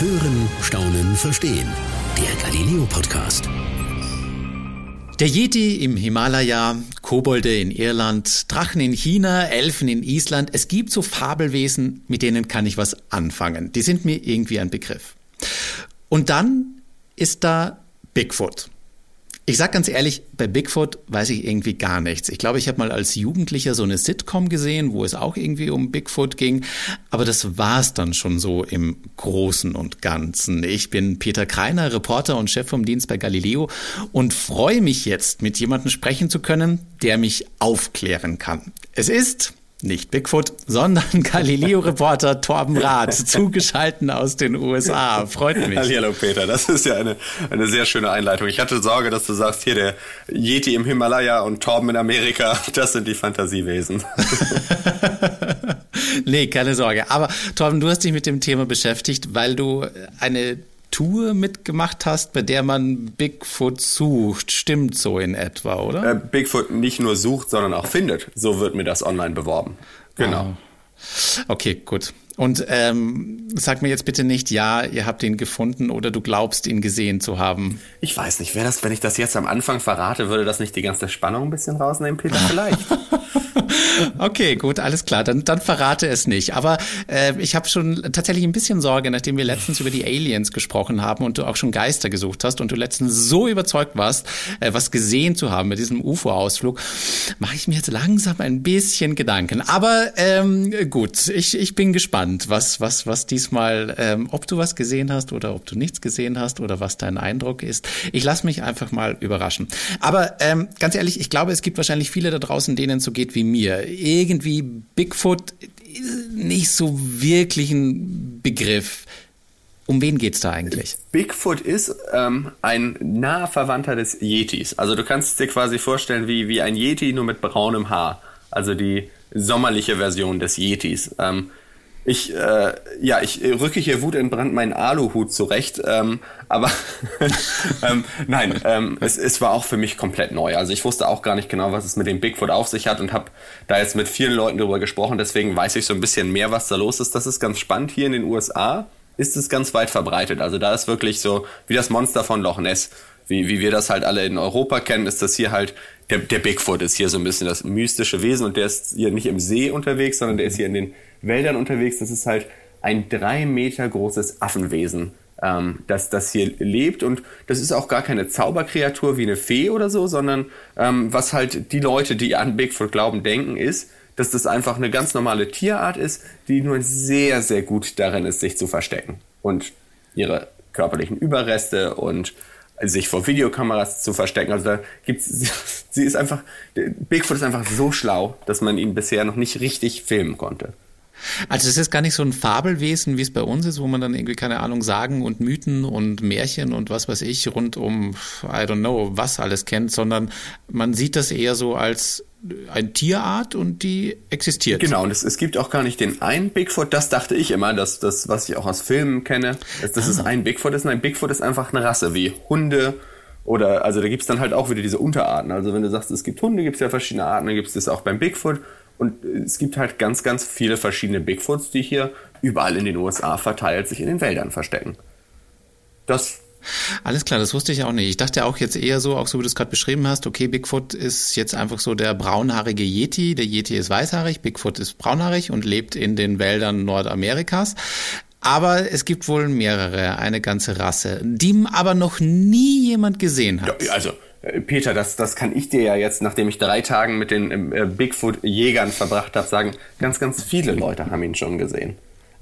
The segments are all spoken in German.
Hören, Staunen, Verstehen. Der Galileo Podcast. Der Yeti im Himalaya, Kobolde in Irland, Drachen in China, Elfen in Island. Es gibt so Fabelwesen, mit denen kann ich was anfangen. Die sind mir irgendwie ein Begriff. Und dann ist da Bigfoot. Ich sag ganz ehrlich, bei Bigfoot weiß ich irgendwie gar nichts. Ich glaube, ich habe mal als Jugendlicher so eine Sitcom gesehen, wo es auch irgendwie um Bigfoot ging, aber das war's dann schon so im Großen und Ganzen. Ich bin Peter Kreiner, Reporter und Chef vom Dienst bei Galileo und freue mich jetzt, mit jemandem sprechen zu können, der mich aufklären kann. Es ist nicht Bigfoot, sondern Galileo-Reporter Torben Rath, zugeschalten aus den USA. Freut mich. Hallo Peter, das ist ja eine, eine sehr schöne Einleitung. Ich hatte Sorge, dass du sagst, hier der Yeti im Himalaya und Torben in Amerika, das sind die Fantasiewesen. nee, keine Sorge. Aber Torben, du hast dich mit dem Thema beschäftigt, weil du eine Tour mitgemacht hast, bei der man Bigfoot sucht. Stimmt so in etwa, oder? Äh, Bigfoot nicht nur sucht, sondern auch findet. So wird mir das online beworben. Genau. Ah. Okay, gut. Und ähm, sag mir jetzt bitte nicht, ja, ihr habt ihn gefunden oder du glaubst, ihn gesehen zu haben. Ich weiß nicht, wäre das, wenn ich das jetzt am Anfang verrate, würde das nicht die ganze Spannung ein bisschen rausnehmen, Peter? Vielleicht. okay, gut, alles klar. Dann, dann verrate es nicht. Aber äh, ich habe schon tatsächlich ein bisschen Sorge, nachdem wir letztens über die Aliens gesprochen haben und du auch schon Geister gesucht hast und du letztens so überzeugt warst, äh, was gesehen zu haben mit diesem UFO-Ausflug, mache ich mir jetzt langsam ein bisschen Gedanken. Aber ähm, gut, ich, ich bin gespannt, was, was, was diesmal, ähm, ob du was gesehen hast oder ob du nichts gesehen hast oder was dein Eindruck ist. Ich lasse mich einfach mal überraschen. Aber ähm, ganz ehrlich, ich glaube, es gibt wahrscheinlich viele da draußen, denen es so geht wie mir. Irgendwie Bigfoot nicht so wirklich ein Begriff. Um wen geht's da eigentlich? Bigfoot ist ähm, ein naher Verwandter des Yetis. Also du kannst es dir quasi vorstellen wie, wie ein Yeti, nur mit braunem Haar. Also die sommerliche Version des Yetis. Ähm, ich, äh, ja, ich rücke hier wutentbrannt meinen Aluhut zurecht, ähm, aber ähm, nein, ähm, es, es war auch für mich komplett neu. Also ich wusste auch gar nicht genau, was es mit dem Bigfoot auf sich hat und habe da jetzt mit vielen Leuten drüber gesprochen. Deswegen weiß ich so ein bisschen mehr, was da los ist. Das ist ganz spannend. Hier in den USA ist es ganz weit verbreitet. Also da ist wirklich so wie das Monster von Loch Ness. Wie, wie wir das halt alle in Europa kennen, ist das hier halt, der, der Bigfoot ist hier so ein bisschen das mystische Wesen und der ist hier nicht im See unterwegs, sondern der ist hier in den Wäldern unterwegs. Das ist halt ein drei Meter großes Affenwesen, ähm, das, das hier lebt. Und das ist auch gar keine Zauberkreatur wie eine Fee oder so, sondern ähm, was halt die Leute, die an Bigfoot glauben, denken, ist, dass das einfach eine ganz normale Tierart ist, die nur sehr, sehr gut darin ist, sich zu verstecken und ihre körperlichen Überreste und sich vor Videokameras zu verstecken. Also da gibt's, sie ist einfach, Bigfoot ist einfach so schlau, dass man ihn bisher noch nicht richtig filmen konnte. Also es ist gar nicht so ein Fabelwesen, wie es bei uns ist, wo man dann irgendwie, keine Ahnung, Sagen und Mythen und Märchen und was weiß ich rund um, I don't know, was alles kennt, sondern man sieht das eher so als eine Tierart und die existiert. Genau, und es, es gibt auch gar nicht den einen Bigfoot, das dachte ich immer, dass das, was ich auch aus Filmen kenne, dass das ah. ist ein Bigfoot ist. Nein, Bigfoot ist einfach eine Rasse, wie Hunde oder, also da gibt's dann halt auch wieder diese Unterarten. Also wenn du sagst, es gibt Hunde, gibt's ja verschiedene Arten, dann gibt's das auch beim Bigfoot und es gibt halt ganz, ganz viele verschiedene Bigfoots, die hier überall in den USA verteilt sich in den Wäldern verstecken. Das alles klar, das wusste ich auch nicht. Ich dachte auch jetzt eher so, auch so wie du es gerade beschrieben hast, okay, Bigfoot ist jetzt einfach so der braunhaarige Yeti. Der Yeti ist weißhaarig, Bigfoot ist braunhaarig und lebt in den Wäldern Nordamerikas. Aber es gibt wohl mehrere, eine ganze Rasse, die aber noch nie jemand gesehen hat. Ja, also äh, Peter, das, das kann ich dir ja jetzt, nachdem ich drei Tagen mit den ähm, äh, Bigfoot-Jägern verbracht habe, sagen, ganz, ganz viele Leute haben ihn schon gesehen.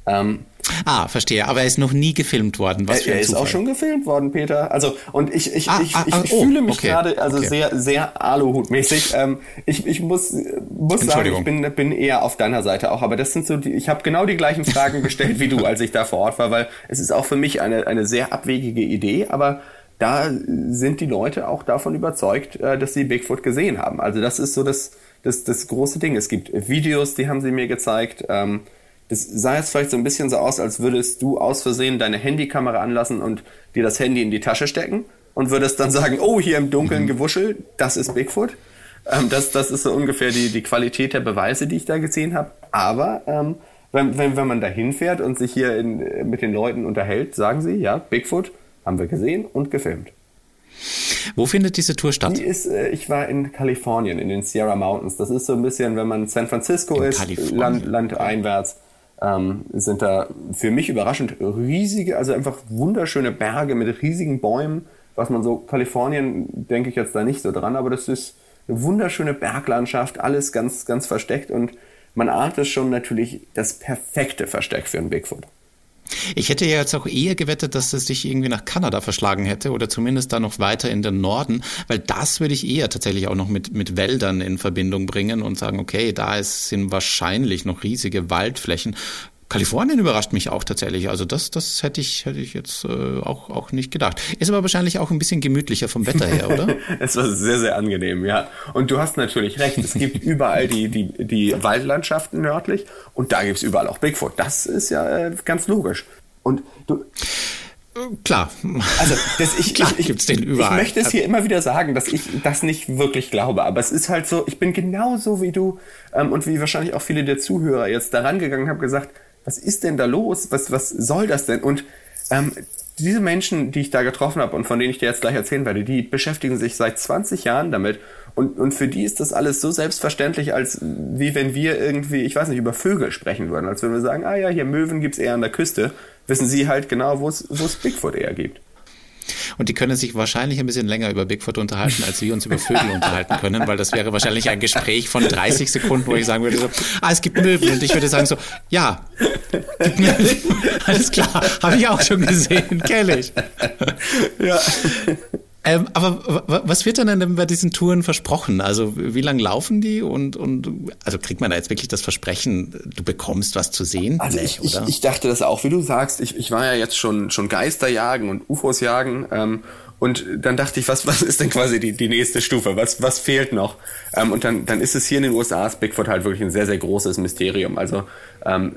Ähm, ah, verstehe. Aber er ist noch nie gefilmt worden. Was für ein er ist auch schon gefilmt worden, Peter. Also und ich ich, ah, ich, ah, ich, ich oh, fühle mich okay. gerade also okay. sehr sehr Aluhutmäßig. Ähm, ich, ich muss muss sagen, ich bin bin eher auf deiner Seite auch. Aber das sind so die, ich habe genau die gleichen Fragen gestellt wie du, als ich da vor Ort war, weil es ist auch für mich eine eine sehr abwegige Idee, aber da sind die Leute auch davon überzeugt, äh, dass sie Bigfoot gesehen haben. Also das ist so das, das, das große Ding. Es gibt Videos, die haben sie mir gezeigt. Ähm, das sah jetzt vielleicht so ein bisschen so aus, als würdest du aus Versehen deine Handykamera anlassen und dir das Handy in die Tasche stecken und würdest dann sagen, oh, hier im Dunkeln mhm. Gewuschel, das ist Bigfoot. Ähm, das, das ist so ungefähr die, die Qualität der Beweise, die ich da gesehen habe. Aber ähm, wenn, wenn, wenn man da hinfährt und sich hier in, mit den Leuten unterhält, sagen sie, ja, Bigfoot haben wir gesehen und gefilmt. Wo findet diese Tour statt? Die ist, äh, ich war in Kalifornien, in den Sierra Mountains. Das ist so ein bisschen, wenn man San Francisco in ist, Land, landeinwärts, ähm, sind da für mich überraschend riesige, also einfach wunderschöne Berge mit riesigen Bäumen. Was man so, Kalifornien denke ich jetzt da nicht so dran, aber das ist eine wunderschöne Berglandschaft, alles ganz, ganz versteckt und man ahnt es schon natürlich das perfekte Versteck für einen Bigfoot. Ich hätte ja jetzt auch eher gewettet, dass es sich irgendwie nach Kanada verschlagen hätte oder zumindest da noch weiter in den Norden, weil das würde ich eher tatsächlich auch noch mit, mit Wäldern in Verbindung bringen und sagen, okay, da ist, sind wahrscheinlich noch riesige Waldflächen. Kalifornien überrascht mich auch tatsächlich. Also das, das hätte ich, hätte ich jetzt äh, auch, auch nicht gedacht. Ist aber wahrscheinlich auch ein bisschen gemütlicher vom Wetter her, oder? es war sehr, sehr angenehm, ja. Und du hast natürlich recht. Es gibt überall die, die, die Waldlandschaften nördlich und da gibt's überall auch Bigfoot. Das ist ja äh, ganz logisch. Und du. Klar. Also, das ich, Klar, ich, gibt's den überall. ich möchte es hier immer wieder sagen, dass ich das nicht wirklich glaube. Aber es ist halt so, ich bin genauso wie du ähm, und wie wahrscheinlich auch viele der Zuhörer jetzt daran gegangen haben gesagt, was ist denn da los? Was, was soll das denn? Und ähm, diese Menschen, die ich da getroffen habe und von denen ich dir jetzt gleich erzählen werde, die beschäftigen sich seit 20 Jahren damit und, und für die ist das alles so selbstverständlich, als wie wenn wir irgendwie, ich weiß nicht, über Vögel sprechen würden, als wenn wir sagen, ah ja, hier Möwen gibt's eher an der Küste, wissen sie halt genau, wo es Bigfoot eher gibt. Und die können sich wahrscheinlich ein bisschen länger über Bigfoot unterhalten, als wir uns über Vögel unterhalten können, weil das wäre wahrscheinlich ein Gespräch von 30 Sekunden, wo ich sagen würde so, ah, es gibt Möwen. Und ich würde sagen so, ja. Alles klar, habe ich auch schon gesehen, kenne ich. Ja. Ähm, aber was wird dann denn bei diesen Touren versprochen? Also wie lange laufen die und, und also kriegt man da jetzt wirklich das Versprechen, du bekommst was zu sehen? Also ich, ich, ich, dachte das auch, wie du sagst. Ich, ich war ja jetzt schon, schon Geister jagen und UFOs jagen. Ähm, und dann dachte ich, was, was ist denn quasi die, die nächste Stufe? Was, was fehlt noch? Ähm, und dann, dann ist es hier in den USA, ist Bigfoot halt wirklich ein sehr, sehr großes Mysterium. Also ähm,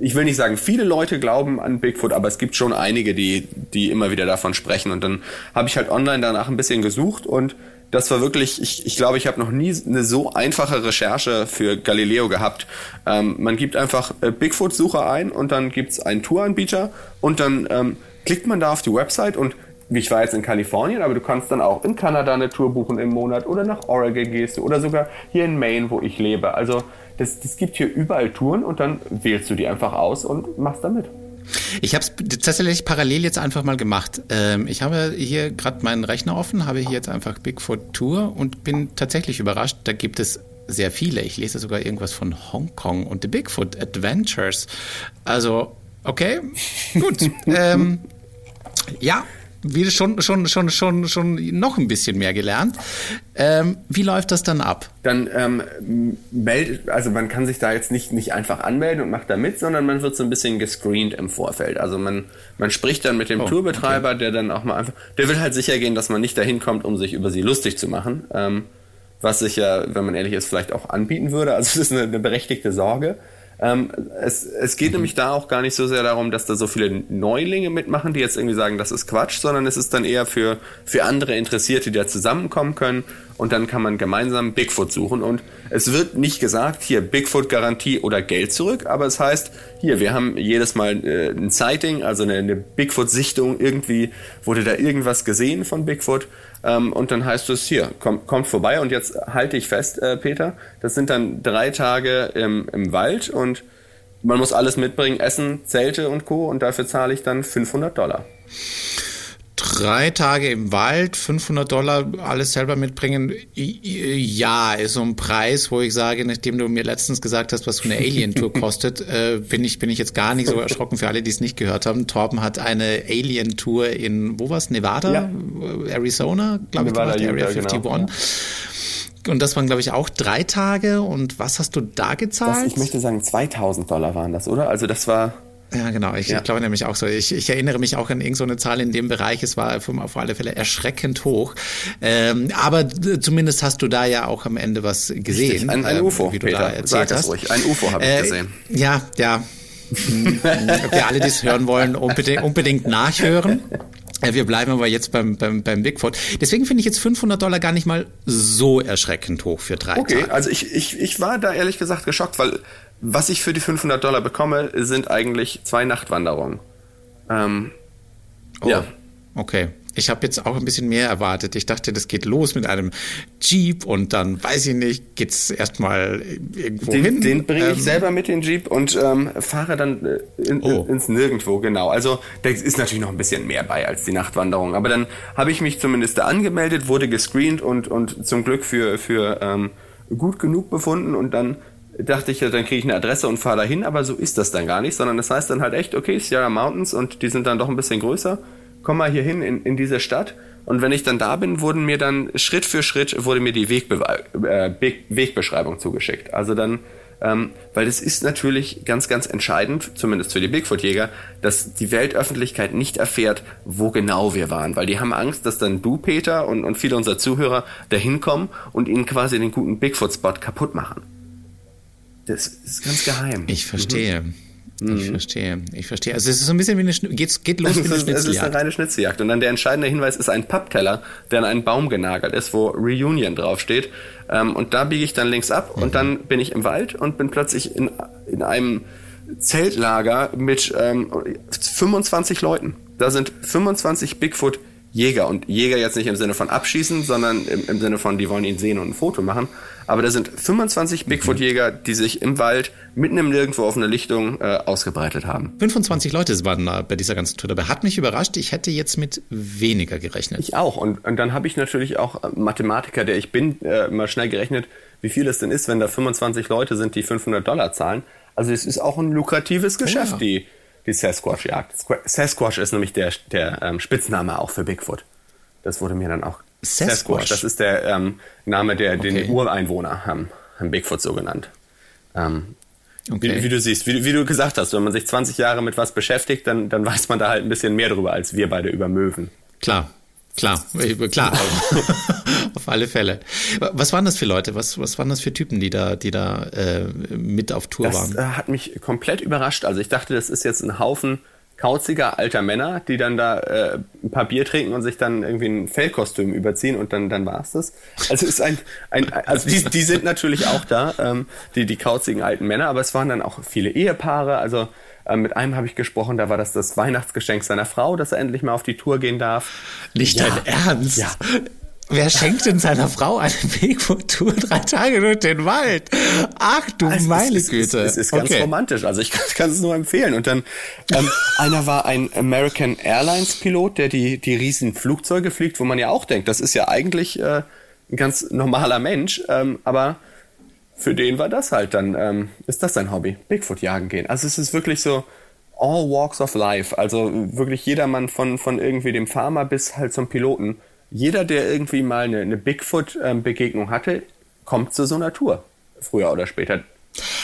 ich will nicht sagen, viele Leute glauben an Bigfoot, aber es gibt schon einige, die, die immer wieder davon sprechen. Und dann habe ich halt online danach ein bisschen gesucht und das war wirklich, ich, ich glaube, ich habe noch nie eine so einfache Recherche für Galileo gehabt. Ähm, man gibt einfach äh, Bigfoot-Suche ein und dann gibt's einen Touranbieter und dann ähm, klickt man da auf die Website und ich war jetzt in Kalifornien, aber du kannst dann auch in Kanada eine Tour buchen im Monat oder nach Oregon gehst du oder sogar hier in Maine, wo ich lebe. Also das, das gibt hier überall Touren und dann wählst du die einfach aus und machst damit. Ich habe es tatsächlich parallel jetzt einfach mal gemacht. Ähm, ich habe hier gerade meinen Rechner offen, habe hier jetzt einfach Bigfoot Tour und bin tatsächlich überrascht. Da gibt es sehr viele. Ich lese sogar irgendwas von Hongkong und The Bigfoot Adventures. Also, okay, gut. ähm, ja, wieder schon, schon, schon, schon, schon noch ein bisschen mehr gelernt. Ähm, wie läuft das dann ab? Dann ähm, meldet, also man kann sich da jetzt nicht, nicht einfach anmelden und macht da mit, sondern man wird so ein bisschen gescreent im Vorfeld. Also man, man spricht dann mit dem oh, Tourbetreiber, okay. der dann auch mal einfach, der will halt sicher gehen, dass man nicht dahin kommt, um sich über sie lustig zu machen. Ähm, was sich ja, wenn man ehrlich ist, vielleicht auch anbieten würde. Also es ist eine, eine berechtigte Sorge. Ähm, es, es geht mhm. nämlich da auch gar nicht so sehr darum, dass da so viele Neulinge mitmachen, die jetzt irgendwie sagen, das ist Quatsch, sondern es ist dann eher für, für andere Interessierte, die da zusammenkommen können. Und dann kann man gemeinsam Bigfoot suchen. Und es wird nicht gesagt, hier Bigfoot-Garantie oder Geld zurück, aber es heißt, hier, wir haben jedes Mal äh, ein Sighting, also eine, eine Bigfoot-Sichtung, irgendwie. Wurde da irgendwas gesehen von Bigfoot ähm, und dann heißt es hier, komm, kommt vorbei. Und jetzt halte ich fest, äh, Peter, das sind dann drei Tage im, im Wald und man muss alles mitbringen, Essen, Zelte und Co. und dafür zahle ich dann 500 Dollar drei Tage im Wald, 500 Dollar, alles selber mitbringen. Ja, ist so ein Preis, wo ich sage, nachdem du mir letztens gesagt hast, was so eine Alien-Tour kostet, äh, bin ich bin ich jetzt gar nicht so erschrocken für alle, die es nicht gehört haben. Torben hat eine Alien-Tour in, wo war's? Nevada? Ja. Arizona, glaube ich, gemacht, Area 51. Genau. Und das waren, glaube ich, auch drei Tage. Und was hast du da gezahlt? Das, ich möchte sagen, 2000 Dollar waren das, oder? Also das war ja, genau. Ich, ja. ich glaube nämlich auch so. Ich, ich erinnere mich auch an irgendeine so Zahl in dem Bereich. Es war auf alle Fälle erschreckend hoch. Ähm, aber zumindest hast du da ja auch am Ende was gesehen. Ein, ein ähm, UFO, wie du Peter, da erzählt sag hast. ruhig. Ein UFO habe ich äh, gesehen. Ja, ja. okay, alle, die es hören wollen, unbedingt, unbedingt nachhören. Äh, wir bleiben aber jetzt beim, beim, beim Bigfoot. Deswegen finde ich jetzt 500 Dollar gar nicht mal so erschreckend hoch für drei okay, Tage. Okay, also ich, ich, ich war da ehrlich gesagt geschockt, weil was ich für die 500 Dollar bekomme, sind eigentlich zwei Nachtwanderungen. Ähm, oh, ja. Okay. Ich habe jetzt auch ein bisschen mehr erwartet. Ich dachte, das geht los mit einem Jeep und dann, weiß ich nicht, geht's erstmal irgendwo den, hin. Den bringe ich ähm, selber mit den Jeep und ähm, fahre dann äh, in, oh. ins Nirgendwo, genau. Also da ist natürlich noch ein bisschen mehr bei als die Nachtwanderung. Aber dann habe ich mich zumindest da angemeldet, wurde gescreent und, und zum Glück für, für ähm, gut genug befunden und dann dachte ich, dann kriege ich eine Adresse und fahre dahin, aber so ist das dann gar nicht, sondern das heißt dann halt echt, okay, Sierra Mountains und die sind dann doch ein bisschen größer komm mal hier hin in, in diese Stadt. Und wenn ich dann da bin, wurden mir dann Schritt für Schritt wurde mir die Wegbe äh, Wegbeschreibung zugeschickt. Also dann, ähm, weil es ist natürlich ganz, ganz entscheidend, zumindest für die Bigfoot-Jäger, dass die Weltöffentlichkeit nicht erfährt, wo genau wir waren. Weil die haben Angst, dass dann du, Peter, und, und viele unserer Zuhörer da hinkommen und ihnen quasi den guten Bigfoot-Spot kaputt machen. Das ist ganz geheim. Ich verstehe. Mhm. Ich mhm. verstehe, ich verstehe. Also es ist so ein bisschen wie eine Schn geht, geht los wie eine Schnitzeljagd. Es ist eine reine Schnitzeljagd. Und dann der entscheidende Hinweis ist ein Pappteller, der an einen Baum genagelt ist, wo Reunion draufsteht. Ähm, und da biege ich dann links ab mhm. und dann bin ich im Wald und bin plötzlich in, in einem Zeltlager mit ähm, 25 Leuten. Da sind 25 Bigfoot Jäger und Jäger jetzt nicht im Sinne von abschießen, sondern im, im Sinne von, die wollen ihn sehen und ein Foto machen. Aber da sind 25 Bigfoot-Jäger, die sich im Wald mitten im Nirgendwo auf einer Lichtung äh, ausgebreitet haben. 25 Leute waren da bei dieser ganzen Tour dabei. Hat mich überrascht. Ich hätte jetzt mit weniger gerechnet. Ich auch. Und, und dann habe ich natürlich auch äh, Mathematiker, der ich bin, äh, mal schnell gerechnet, wie viel es denn ist, wenn da 25 Leute sind, die 500 Dollar zahlen. Also es ist auch ein lukratives Geschäft, ja. die die Sasquatch-Jagd. Sasquatch ist nämlich der, der ähm, Spitzname auch für Bigfoot. Das wurde mir dann auch. Sasquatch, Sasquatch das ist der ähm, Name, der okay. den Ureinwohner haben, haben Bigfoot so genannt. Ähm, okay. wie, wie, du siehst, wie, wie, du gesagt hast, wenn man sich 20 Jahre mit was beschäftigt, dann, dann weiß man da halt ein bisschen mehr drüber als wir beide über Möwen. Klar, Klar, klar, auf alle Fälle. Was waren das für Leute? Was, was waren das für Typen, die da, die da äh, mit auf Tour das, waren? Das äh, hat mich komplett überrascht. Also ich dachte, das ist jetzt ein Haufen kauziger alter Männer, die dann da äh, ein paar Bier trinken und sich dann irgendwie ein Fellkostüm überziehen und dann, dann war's das. Also ist ein, ein also die, die sind natürlich auch da, ähm, die, die kauzigen alten Männer, aber es waren dann auch viele Ehepaare, also mit einem habe ich gesprochen, da war das das Weihnachtsgeschenk seiner Frau, dass er endlich mal auf die Tour gehen darf. Nicht ja. dein Ernst? Ja. Wer schenkt denn seiner Frau eine Bigfoot-Tour drei Tage durch den Wald? Ach du also meine es, Güte. Es, es, ist ganz okay. romantisch. Also ich kann, kann, es nur empfehlen. Und dann ähm, einer war ein American Airlines Pilot, der die die riesen Flugzeuge fliegt, wo man ja auch denkt, das ist ja eigentlich äh, ein ganz normaler Mensch, ähm, aber für den war das halt dann, ähm, ist das sein Hobby, Bigfoot jagen gehen. Also es ist wirklich so all walks of life, also wirklich jedermann von, von irgendwie dem Farmer bis halt zum Piloten. Jeder, der irgendwie mal eine, eine Bigfoot-Begegnung hatte, kommt zu so einer Tour, früher oder später.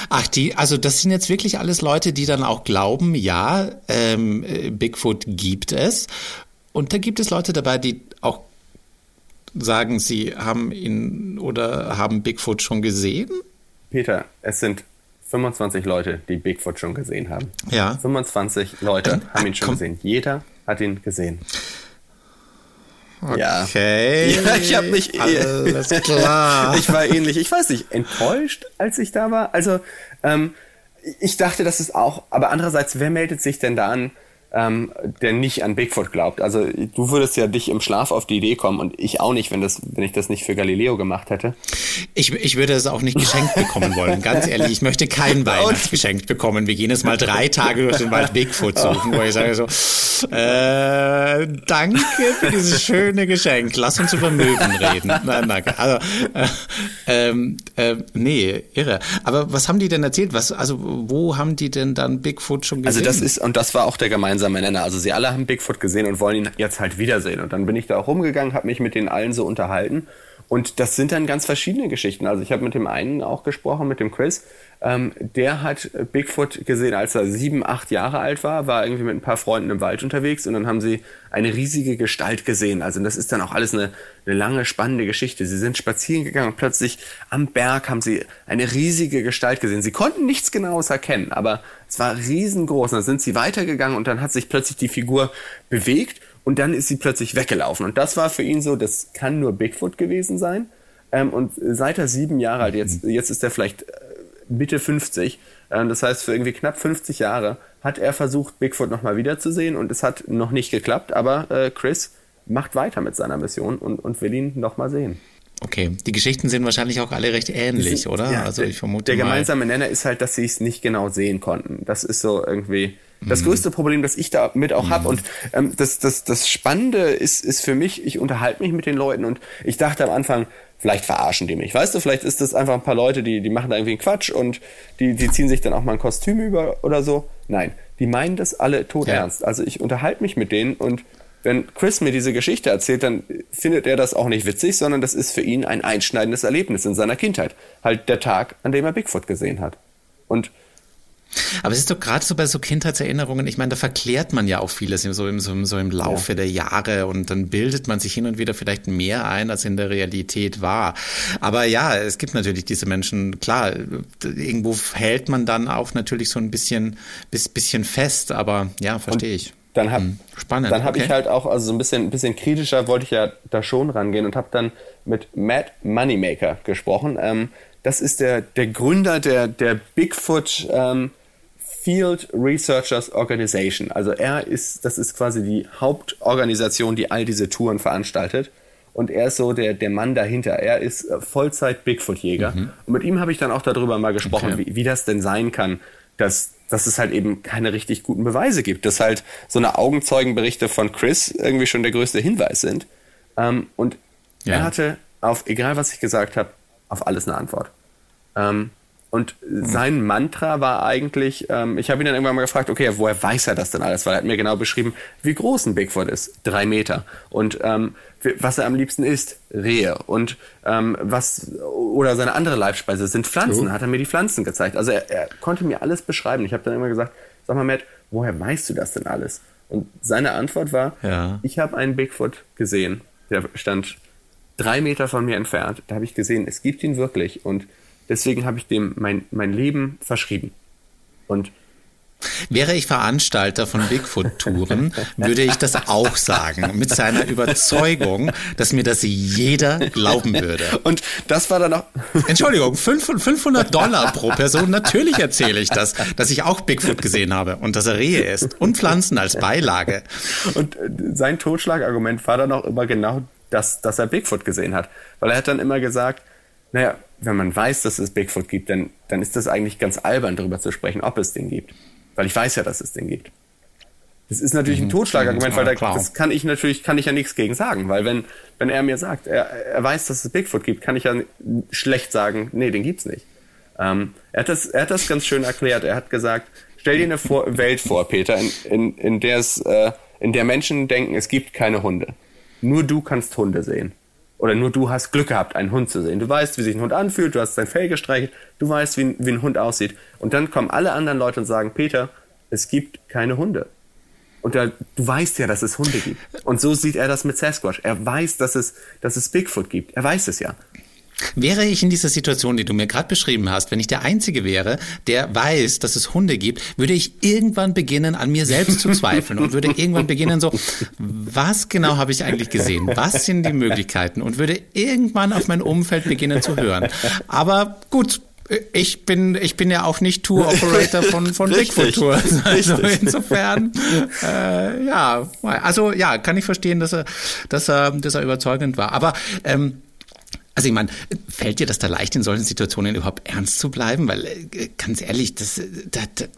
Ach, die, also das sind jetzt wirklich alles Leute, die dann auch glauben, ja, ähm, Bigfoot gibt es. Und da gibt es Leute dabei, die auch sagen, sie haben ihn oder haben Bigfoot schon gesehen? Peter, es sind 25 Leute, die Bigfoot schon gesehen haben. Ja. 25 Leute ähm, haben ihn schon komm. gesehen. Jeder hat ihn gesehen. Okay. Ja, ja ich habe mich alles klar. ich war ähnlich, ich weiß nicht, enttäuscht, als ich da war. Also ähm, ich dachte, das ist auch, aber andererseits, wer meldet sich denn da an? Ähm, der nicht an Bigfoot glaubt. Also du würdest ja dich im Schlaf auf die Idee kommen und ich auch nicht, wenn das, wenn ich das nicht für Galileo gemacht hätte. Ich, ich würde es auch nicht geschenkt bekommen wollen. Ganz ehrlich, ich möchte kein Weihnachtsgeschenk bekommen. Wir gehen jetzt mal drei Tage durch den Wald Bigfoot suchen, wo ich sage so, äh, danke für dieses schöne Geschenk. Lass uns über Möwen reden. Nein, danke. Also, äh, ähm, äh, nee, irre. Aber was haben die denn erzählt? Was, also, wo haben die denn dann Bigfoot schon gesehen? Also das ist, und das war auch der gemeinsame gemeinsame Nenner. Also sie alle haben Bigfoot gesehen und wollen ihn jetzt halt wiedersehen. Und dann bin ich da auch rumgegangen, habe mich mit den allen so unterhalten. Und das sind dann ganz verschiedene Geschichten. Also ich habe mit dem einen auch gesprochen, mit dem Chris. Ähm, der hat Bigfoot gesehen, als er sieben, acht Jahre alt war, war irgendwie mit ein paar Freunden im Wald unterwegs und dann haben sie eine riesige Gestalt gesehen. Also das ist dann auch alles eine, eine lange, spannende Geschichte. Sie sind spazieren gegangen und plötzlich am Berg haben sie eine riesige Gestalt gesehen. Sie konnten nichts Genaues erkennen, aber es war riesengroß. Und dann sind sie weitergegangen und dann hat sich plötzlich die Figur bewegt und dann ist sie plötzlich weggelaufen. Und das war für ihn so, das kann nur Bigfoot gewesen sein. Ähm, und seit er sieben Jahre alt, jetzt, jetzt ist er vielleicht Mitte 50, Ähm, das heißt, für irgendwie knapp 50 Jahre hat er versucht, Bigfoot nochmal wiederzusehen und es hat noch nicht geklappt, aber äh, Chris macht weiter mit seiner Mission und, und will ihn nochmal sehen. Okay, die Geschichten sind wahrscheinlich auch alle recht ähnlich, sind, oder? Ja, also ich vermute Der mal. gemeinsame Nenner ist halt, dass sie es nicht genau sehen konnten. Das ist so irgendwie das mhm. größte Problem, das ich damit auch mhm. habe. Und ähm, das, das, das Spannende ist, ist für mich, ich unterhalte mich mit den Leuten und ich dachte am Anfang, vielleicht verarschen die mich. Weißt du, vielleicht ist das einfach ein paar Leute, die, die machen da irgendwie einen Quatsch und die, die ziehen sich dann auch mal ein Kostüm über oder so. Nein, die meinen das alle tot ja. ernst. Also ich unterhalte mich mit denen und wenn Chris mir diese Geschichte erzählt, dann findet er das auch nicht witzig, sondern das ist für ihn ein einschneidendes Erlebnis in seiner Kindheit. Halt der Tag, an dem er Bigfoot gesehen hat. Und aber es ist doch gerade so bei so Kindheitserinnerungen, ich meine, da verklärt man ja auch vieles so im, so, so im Laufe ja. der Jahre und dann bildet man sich hin und wieder vielleicht mehr ein, als in der Realität war. Aber ja, es gibt natürlich diese Menschen, klar, irgendwo hält man dann auch natürlich so ein bisschen, bisschen fest, aber ja, verstehe ich dann habe hm, Spannend. Dann habe okay. ich halt auch, also so ein bisschen, bisschen kritischer wollte ich ja da schon rangehen und habe dann mit Matt Moneymaker gesprochen. Ähm, das ist der, der Gründer der, der Bigfoot ähm, Field Researchers Organization. Also er ist, das ist quasi die Hauptorganisation, die all diese Touren veranstaltet. Und er ist so der, der Mann dahinter. Er ist äh, Vollzeit Bigfoot-Jäger. Mhm. Und mit ihm habe ich dann auch darüber mal gesprochen, okay. wie, wie das denn sein kann, dass dass es halt eben keine richtig guten Beweise gibt, dass halt so eine Augenzeugenberichte von Chris irgendwie schon der größte Hinweis sind. Ähm, und ja. er hatte auf, egal was ich gesagt habe, auf alles eine Antwort. Ähm, und sein Mantra war eigentlich, ähm, ich habe ihn dann irgendwann mal gefragt, okay, woher weiß er das denn alles? Weil er hat mir genau beschrieben, wie groß ein Bigfoot ist. Drei Meter. Und ähm, was er am liebsten isst, Rehe. Und ähm, was oder seine andere Leibspeise sind Pflanzen. Oh. Hat er mir die Pflanzen gezeigt. Also er, er konnte mir alles beschreiben. Ich habe dann immer gesagt, sag mal, Matt, woher weißt du das denn alles? Und seine Antwort war, ja. ich habe einen Bigfoot gesehen. Der stand drei Meter von mir entfernt. Da habe ich gesehen, es gibt ihn wirklich. Und Deswegen habe ich dem mein, mein Leben verschrieben. Und Wäre ich Veranstalter von Bigfoot-Touren, würde ich das auch sagen, mit seiner Überzeugung, dass mir das jeder glauben würde. Und das war dann auch. Entschuldigung, 500 Dollar pro Person. Natürlich erzähle ich das, dass ich auch Bigfoot gesehen habe und dass er Rehe ist und Pflanzen als Beilage. Und äh, sein Totschlagargument war dann auch immer genau das, dass er Bigfoot gesehen hat. Weil er hat dann immer gesagt, naja, wenn man weiß, dass es Bigfoot gibt, dann, dann ist das eigentlich ganz albern, darüber zu sprechen, ob es den gibt. Weil ich weiß ja, dass es den gibt. Das ist natürlich ein mhm. Totschlagargument, weil da, das kann ich natürlich, kann ich ja nichts gegen sagen, weil wenn, wenn er mir sagt, er, er weiß, dass es Bigfoot gibt, kann ich ja schlecht sagen, nee, den gibt's nicht. Ähm, er, hat das, er hat das ganz schön erklärt. Er hat gesagt, stell dir eine vor Welt vor, Peter, in, in, in, der es, äh, in der Menschen denken, es gibt keine Hunde. Nur du kannst Hunde sehen oder nur du hast Glück gehabt, einen Hund zu sehen. Du weißt, wie sich ein Hund anfühlt, du hast sein Fell gestreichelt, du weißt, wie, wie ein Hund aussieht. Und dann kommen alle anderen Leute und sagen, Peter, es gibt keine Hunde. Und da, du weißt ja, dass es Hunde gibt. Und so sieht er das mit Sasquatch. Er weiß, dass es, dass es Bigfoot gibt. Er weiß es ja. Wäre ich in dieser Situation, die du mir gerade beschrieben hast, wenn ich der Einzige wäre, der weiß, dass es Hunde gibt, würde ich irgendwann beginnen, an mir selbst zu zweifeln und würde irgendwann beginnen so, was genau habe ich eigentlich gesehen? Was sind die Möglichkeiten? Und würde irgendwann auf mein Umfeld beginnen zu hören. Aber gut, ich bin, ich bin ja auch nicht Tour Operator von, von Bigfoot Tours. Also Richtig. insofern, äh, ja, also ja, kann ich verstehen, dass er, dass er, dass er überzeugend war. Aber ähm, also ich meine, fällt dir das da leicht, in solchen Situationen überhaupt ernst zu bleiben? Weil äh, ganz ehrlich, das, das, das,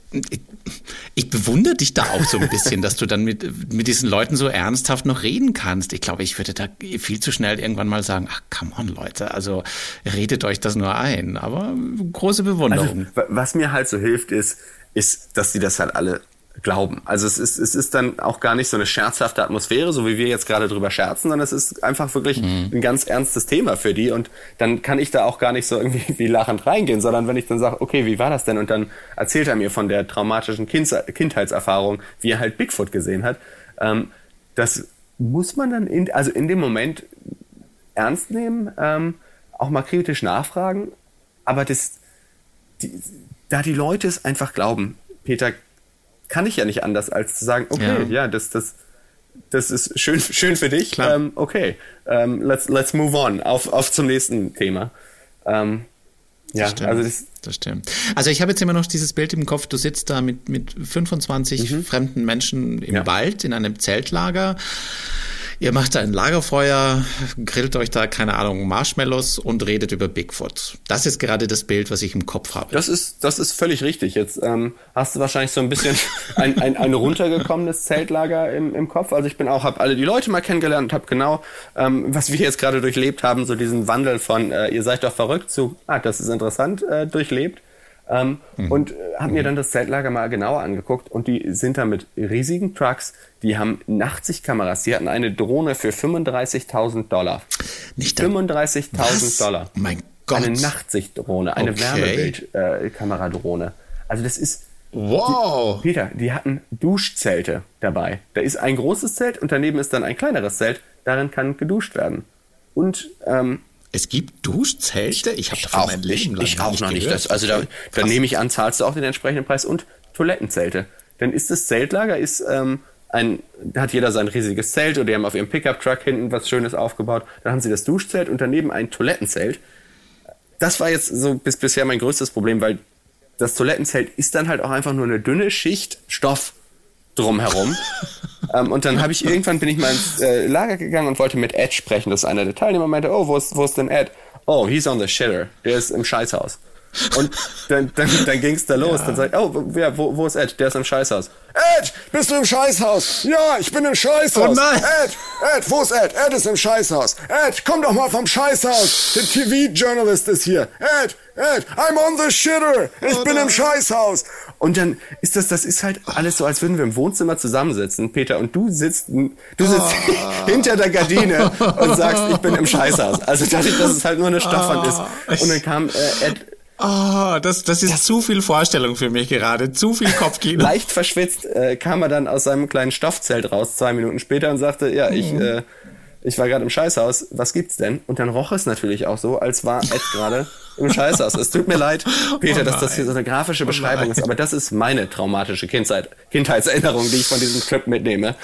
ich bewundere dich da auch so ein bisschen, dass du dann mit, mit diesen Leuten so ernsthaft noch reden kannst. Ich glaube, ich würde da viel zu schnell irgendwann mal sagen, ach, come on, Leute, also redet euch das nur ein. Aber große Bewunderung. Also, was mir halt so hilft, ist, ist, dass die das halt alle glauben. Also es ist, es ist dann auch gar nicht so eine scherzhafte Atmosphäre, so wie wir jetzt gerade drüber scherzen, sondern es ist einfach wirklich mhm. ein ganz ernstes Thema für die und dann kann ich da auch gar nicht so irgendwie wie lachend reingehen, sondern wenn ich dann sage, okay, wie war das denn? Und dann erzählt er mir von der traumatischen kind Kindheitserfahrung, wie er halt Bigfoot gesehen hat. Ähm, das muss man dann in, also in dem Moment ernst nehmen, ähm, auch mal kritisch nachfragen, aber das, die, da die Leute es einfach glauben, Peter, kann ich ja nicht anders, als zu sagen, okay, ja, ja das, das, das ist schön, schön für dich. Ähm, okay, ähm, let's, let's move on. Auf, auf zum nächsten Thema. Ähm, ja, also das, das stimmt. Also ich habe jetzt immer noch dieses Bild im Kopf, du sitzt da mit, mit 25 mhm. fremden Menschen im ja. Wald in einem Zeltlager. Ihr macht ein Lagerfeuer, grillt euch da, keine Ahnung, Marshmallows und redet über Bigfoot. Das ist gerade das Bild, was ich im Kopf habe. Das ist, das ist völlig richtig. Jetzt ähm, hast du wahrscheinlich so ein bisschen ein, ein, ein runtergekommenes Zeltlager im, im Kopf. Also ich bin auch, habe alle die Leute mal kennengelernt habe genau, ähm, was wir jetzt gerade durchlebt haben, so diesen Wandel von äh, ihr seid doch verrückt zu, ah, das ist interessant, äh, durchlebt. Ähm, mhm. Und äh, habe mir dann das Zeltlager mal genauer angeguckt und die sind da mit riesigen Trucks, die haben Nachtsichtkameras, die hatten eine Drohne für 35.000 Dollar. Nicht 35.000 Dollar. Mein Gott. Eine Nachtsichtdrohne, eine okay. Wärmebildkameradrohne. Also das ist Wow! Die, Peter, die hatten Duschzelte dabei. Da ist ein großes Zelt und daneben ist dann ein kleineres Zelt. Darin kann geduscht werden. Und ähm, es gibt Duschzelte? Ich habe davon mein Leben lang Ich auch noch nicht. Das, also da, da nehme ich an, zahlst du auch den entsprechenden Preis und Toilettenzelte. Dann ist das Zeltlager, ist ähm, ein, hat jeder sein riesiges Zelt oder die haben auf ihrem Pickup-Truck hinten was Schönes aufgebaut. Dann haben sie das Duschzelt und daneben ein Toilettenzelt. Das war jetzt so bis bisher mein größtes Problem, weil das Toilettenzelt ist dann halt auch einfach nur eine dünne Schicht Stoff drumherum. ähm, und dann habe ich irgendwann bin ich mal ins äh, Lager gegangen und wollte mit Ed sprechen. Das ist einer der Teilnehmer meinte, oh, wo ist, wo ist denn Ed? Oh, he's on the shitter. Der ist im Scheißhaus. Und dann, dann, dann ging es da los. Ja. Dann sag ich, oh, wer, wo, wo ist Ed? Der ist im Scheißhaus. Ed, bist du im Scheißhaus? Ja, ich bin im Scheißhaus. Oh nein. Ed, Ed, wo ist Ed? Ed ist im Scheißhaus. Ed, komm doch mal vom Scheißhaus. Der TV-Journalist ist hier. Ed, Ed, I'm on the shitter. Ich oh bin nein. im Scheißhaus. Und dann ist das, das ist halt alles so, als würden wir im Wohnzimmer zusammensitzen, Peter, und du sitzt, du sitzt oh. hinter der Gardine und sagst, ich bin im Scheißhaus. Also dadurch, dass es halt nur eine Stoffwand ist. Und dann kam äh, Ed Oh, das, das ist das zu viel Vorstellung für mich gerade, zu viel Kopfkino. Leicht verschwitzt äh, kam er dann aus seinem kleinen Stoffzelt raus, zwei Minuten später und sagte, ja, ich, mhm. äh, ich war gerade im Scheißhaus, was gibt's denn? Und dann roch es natürlich auch so, als war Ed gerade im Scheißhaus. Es tut mir leid, Peter, oh dass das hier so eine grafische oh Beschreibung oh ist, aber das ist meine traumatische Kindheit, Kindheitserinnerung, die ich von diesem Trip mitnehme.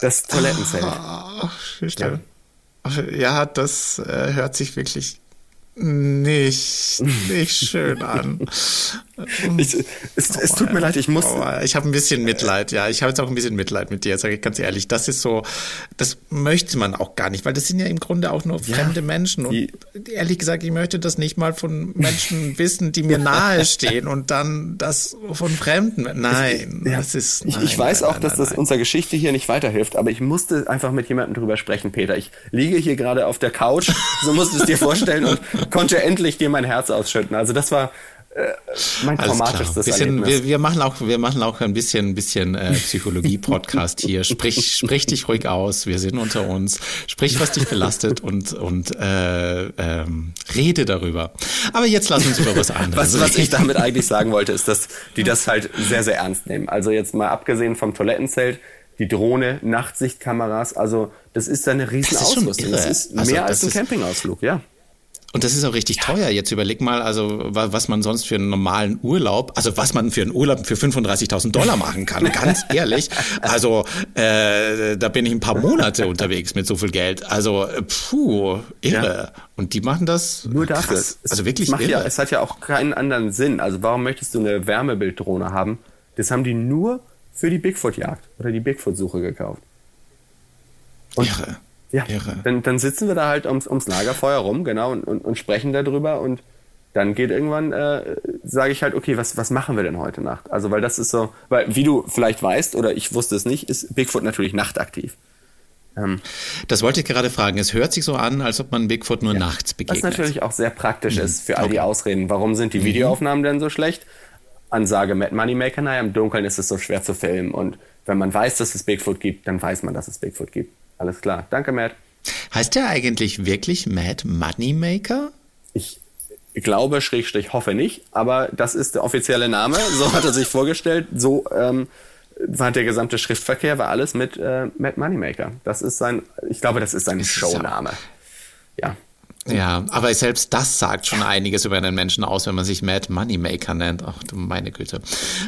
Das Toilettenzelt. Oh, ja. ja, das äh, hört sich wirklich nicht, nicht schön an. Ich, es, es tut mir leid, ich muss. Oh, ich habe ein bisschen Mitleid, ja. Ich habe jetzt auch ein bisschen Mitleid mit dir, sage ich ganz ehrlich. Das ist so, das möchte man auch gar nicht, weil das sind ja im Grunde auch nur fremde ja, Menschen. Und ehrlich gesagt, ich möchte das nicht mal von Menschen wissen, die mir nahe stehen und dann das von Fremden. Nein, ja, das ist. Nein, ich, ich weiß nein, auch, nein, dass das unserer Geschichte hier nicht weiterhilft, aber ich musste einfach mit jemandem drüber sprechen, Peter. Ich liege hier gerade auf der Couch, so musst du es dir vorstellen, und konnte endlich dir mein Herz ausschütten. Also das war äh, mein traumatischstes bisschen, wir, wir, machen auch, wir machen auch ein bisschen, bisschen äh, Psychologie-Podcast hier. Sprich, sprich dich ruhig aus. Wir sind unter uns. Sprich, was dich belastet und und äh, ähm, rede darüber. Aber jetzt lass uns über was anderes. was, was ich damit eigentlich sagen wollte, ist, dass die das halt sehr, sehr ernst nehmen. Also jetzt mal abgesehen vom Toilettenzelt, die Drohne, Nachtsichtkameras, also das ist eine riesen das Ausrüstung. Das ist also, mehr als ein Campingausflug, ja. Und das ist auch richtig ja. teuer. Jetzt überleg mal, also was man sonst für einen normalen Urlaub, also was man für einen Urlaub für 35.000 Dollar machen kann, ganz ehrlich. Also äh, da bin ich ein paar Monate unterwegs mit so viel Geld. Also puh, irre. Ja. Und die machen das nur dafür. Krass. Also wirklich irre. Ja, es hat ja auch keinen anderen Sinn. Also warum möchtest du eine Wärmebilddrohne haben? Das haben die nur für die Bigfoot-Jagd oder die Bigfoot-Suche gekauft. Und irre. Ja, Dann, dann sitzen wir da halt ums, ums Lagerfeuer rum, genau, und, und, und sprechen darüber und dann geht irgendwann, äh, sage ich halt, okay, was, was machen wir denn heute Nacht? Also, weil das ist so, weil, wie du vielleicht weißt, oder ich wusste es nicht, ist Bigfoot natürlich nachtaktiv. Ähm, das wollte ich gerade fragen. Es hört sich so an, als ob man Bigfoot nur ja, nachts begegnet. Was natürlich auch sehr praktisch mhm. ist für all okay. die Ausreden. Warum sind die mhm. Videoaufnahmen denn so schlecht? Ansage Matt Moneymaker, naja, im Dunkeln ist es so schwer zu filmen. Und wenn man weiß, dass es Bigfoot gibt, dann weiß man, dass es Bigfoot gibt. Alles klar. Danke, Matt. Heißt der eigentlich wirklich Matt Moneymaker? Ich glaube, Schrägstrich hoffe nicht, aber das ist der offizielle Name. So hat er sich vorgestellt. So ähm, war der gesamte Schriftverkehr, war alles mit äh, Matt Moneymaker. Das ist sein, ich glaube, das ist sein Showname. Ja. Ja, aber selbst das sagt schon einiges über einen Menschen aus, wenn man sich Mad Moneymaker nennt. Ach du meine Güte.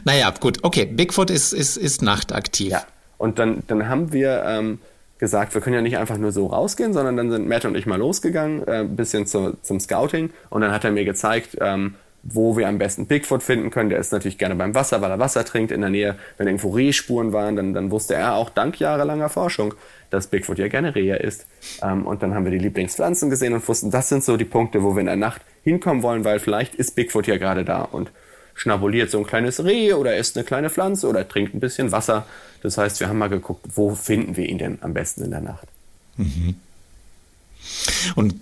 Naja, gut, okay. Bigfoot ist, ist, ist nachtaktiv. Ja. Und dann, dann haben wir ähm, gesagt, wir können ja nicht einfach nur so rausgehen, sondern dann sind Matt und ich mal losgegangen, äh, ein bisschen zu, zum Scouting und dann hat er mir gezeigt, ähm, wo wir am besten Bigfoot finden können. Der ist natürlich gerne beim Wasser, weil er Wasser trinkt in der Nähe. Wenn irgendwo Rehspuren waren, dann, dann wusste er auch dank jahrelanger Forschung, dass Bigfoot ja gerne Rehe ist. Ähm, und dann haben wir die Lieblingspflanzen gesehen und wussten, das sind so die Punkte, wo wir in der Nacht hinkommen wollen, weil vielleicht ist Bigfoot ja gerade da und schnabuliert so ein kleines Reh oder isst eine kleine Pflanze oder trinkt ein bisschen Wasser. Das heißt, wir haben mal geguckt, wo finden wir ihn denn am besten in der Nacht. Mhm. Und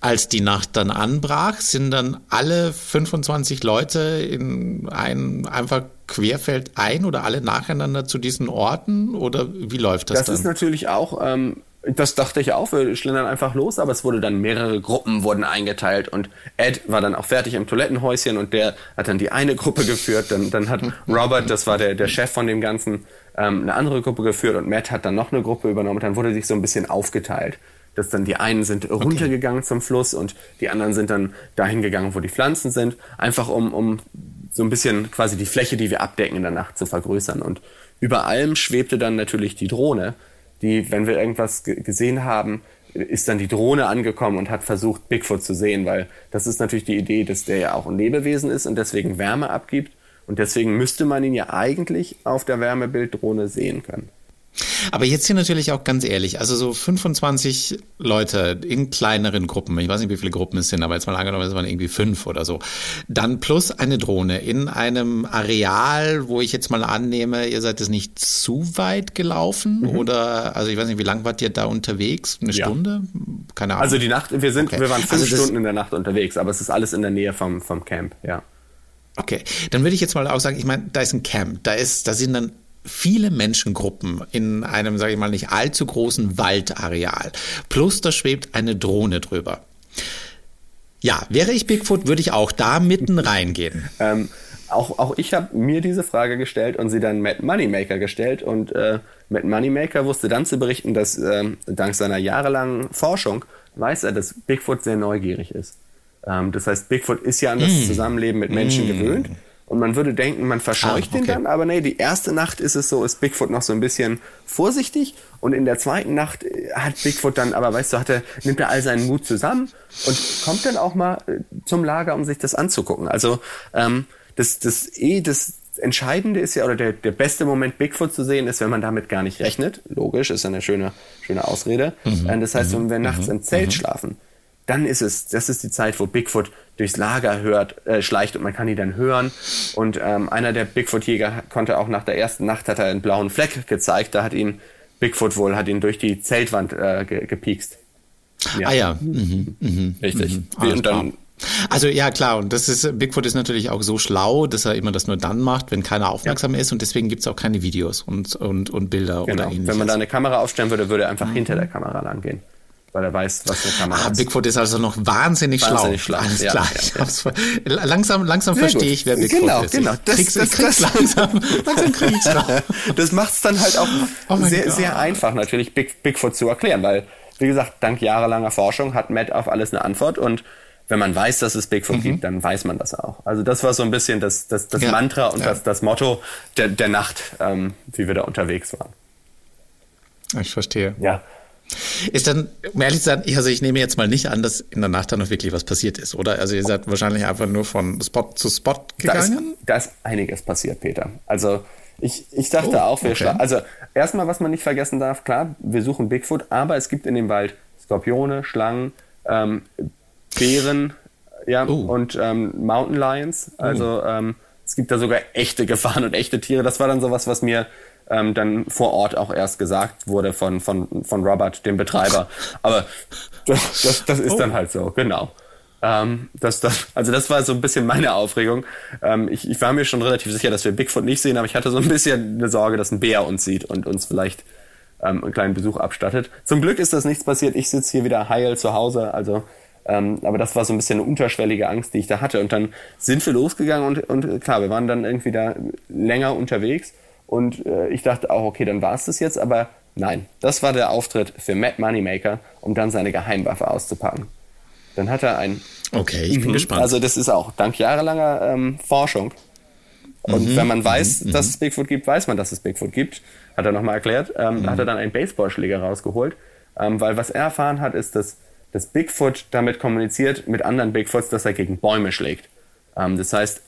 als die Nacht dann anbrach, sind dann alle 25 Leute in ein einfach querfeld ein oder alle nacheinander zu diesen Orten oder wie läuft das, das dann? Das ist natürlich auch, ähm, das dachte ich auch, wir schlendern einfach los, aber es wurde dann mehrere Gruppen wurden eingeteilt und Ed war dann auch fertig im Toilettenhäuschen und der hat dann die eine Gruppe geführt, dann, dann hat Robert, das war der, der Chef von dem Ganzen, ähm, eine andere Gruppe geführt und Matt hat dann noch eine Gruppe übernommen und dann wurde sich so ein bisschen aufgeteilt dass dann die einen sind runtergegangen okay. zum Fluss und die anderen sind dann dahin gegangen, wo die Pflanzen sind, einfach um, um so ein bisschen quasi die Fläche, die wir abdecken in der Nacht zu vergrößern. Und über allem schwebte dann natürlich die Drohne, die, wenn wir irgendwas gesehen haben, ist dann die Drohne angekommen und hat versucht, Bigfoot zu sehen, weil das ist natürlich die Idee, dass der ja auch ein Lebewesen ist und deswegen Wärme abgibt. Und deswegen müsste man ihn ja eigentlich auf der Wärmebilddrohne sehen können. Aber jetzt hier natürlich auch ganz ehrlich, also so 25 Leute in kleineren Gruppen, ich weiß nicht, wie viele Gruppen es sind, aber jetzt mal angenommen, es waren irgendwie fünf oder so, dann plus eine Drohne in einem Areal, wo ich jetzt mal annehme, ihr seid es nicht zu weit gelaufen mhm. oder, also ich weiß nicht, wie lange wart ihr da unterwegs? Eine ja. Stunde? Keine Ahnung. Also die Nacht, wir sind, okay. wir waren fünf also Stunden in der Nacht unterwegs, aber es ist alles in der Nähe vom, vom Camp, ja. Okay, dann würde ich jetzt mal auch sagen, ich meine, da ist ein Camp, da ist, da sind dann viele Menschengruppen in einem, sage ich mal, nicht allzu großen Waldareal. Plus da schwebt eine Drohne drüber. Ja, wäre ich Bigfoot, würde ich auch da mitten reingehen. Ähm, auch, auch ich habe mir diese Frage gestellt und sie dann Matt Moneymaker gestellt. Und äh, Matt Moneymaker wusste dann zu berichten, dass äh, dank seiner jahrelangen Forschung weiß er, dass Bigfoot sehr neugierig ist. Ähm, das heißt, Bigfoot ist ja an das mm. Zusammenleben mit Menschen mm. gewöhnt und man würde denken, man verscheucht ah, okay. den dann, aber nee, die erste Nacht ist es so, ist Bigfoot noch so ein bisschen vorsichtig und in der zweiten Nacht äh, hat Bigfoot dann, aber weißt du, hat er, nimmt er all seinen Mut zusammen und kommt dann auch mal äh, zum Lager, um sich das anzugucken. Also ähm, das, das eh, das Entscheidende ist ja, oder der, der beste Moment, Bigfoot zu sehen, ist, wenn man damit gar nicht rechnet. Logisch, ist eine schöne, schöne Ausrede. Mhm. Äh, das heißt, wenn wir mhm. nachts im Zelt mhm. schlafen, dann ist es, das ist die Zeit, wo Bigfoot durchs Lager hört, äh, schleicht und man kann ihn dann hören. Und ähm, einer der Bigfoot-Jäger konnte auch nach der ersten Nacht hat er einen blauen Fleck gezeigt. Da hat ihn Bigfoot wohl, hat ihn durch die Zeltwand äh, ge gepiekst. Ja. Ah ja, mhm. Mhm. richtig. Mhm. Und dann, also ja, klar, und das ist, Bigfoot ist natürlich auch so schlau, dass er immer das nur dann macht, wenn keiner aufmerksam ja. ist und deswegen gibt es auch keine Videos und, und, und Bilder genau. oder ähnliches. Wenn man da eine Kamera aufstellen würde, würde er einfach mhm. hinter der Kamera lang gehen weil er weiß, was eine Kamera ah, ist. Bigfoot ist also noch wahnsinnig, wahnsinnig schlau. schlau. Alles ja, klar. Ja, ja. Langsam, langsam verstehe ich, wer Bigfoot genau, ist. Genau, genau. Das, das, das, langsam, langsam krieg ich's noch. Das macht es dann halt auch oh sehr, sehr einfach, natürlich Big, Bigfoot zu erklären, weil, wie gesagt, dank jahrelanger Forschung hat Matt auf alles eine Antwort und wenn man weiß, dass es Bigfoot mhm. gibt, dann weiß man das auch. Also das war so ein bisschen das, das, das Mantra und das, das Motto der, der Nacht, ähm, wie wir da unterwegs waren. Ich verstehe. Ja. Ist dann, um ehrlich zu sein, also ich nehme jetzt mal nicht an, dass in der Nacht dann noch wirklich was passiert ist, oder? Also ihr seid wahrscheinlich einfach nur von Spot zu Spot gegangen? Da ist, da ist einiges passiert, Peter. Also ich, ich dachte oh, auch, wir okay. also erstmal, was man nicht vergessen darf, klar, wir suchen Bigfoot, aber es gibt in dem Wald Skorpione, Schlangen, ähm, Bären, ja, oh. und ähm, Mountain Lions. Also oh. ähm, es gibt da sogar echte Gefahren und echte Tiere. Das war dann sowas, was mir ähm, dann vor Ort auch erst gesagt wurde von, von, von Robert, dem Betreiber. Aber das, das, das ist oh. dann halt so, genau. Ähm, das, das, also das war so ein bisschen meine Aufregung. Ähm, ich, ich war mir schon relativ sicher, dass wir Bigfoot nicht sehen, aber ich hatte so ein bisschen eine Sorge, dass ein Bär uns sieht und uns vielleicht ähm, einen kleinen Besuch abstattet. Zum Glück ist das nichts passiert. Ich sitze hier wieder heil zu Hause, also ähm, aber das war so ein bisschen eine unterschwellige Angst, die ich da hatte. Und dann sind wir losgegangen und, und klar, wir waren dann irgendwie da länger unterwegs und äh, ich dachte auch, okay, dann war es das jetzt, aber nein, das war der Auftritt für Matt Moneymaker, um dann seine Geheimwaffe auszupacken. Dann hat er ein. Okay, ich bin mhm, gespannt. Also, das ist auch dank jahrelanger ähm, Forschung. Und mhm, wenn man weiß, mhm, dass es Bigfoot gibt, weiß man, dass es Bigfoot gibt. Hat er nochmal erklärt. Ähm, mhm. Hat er dann einen Baseballschläger rausgeholt. Ähm, weil was er erfahren hat, ist, dass, dass Bigfoot damit kommuniziert mit anderen Bigfoots, dass er gegen Bäume schlägt. Ähm, das heißt,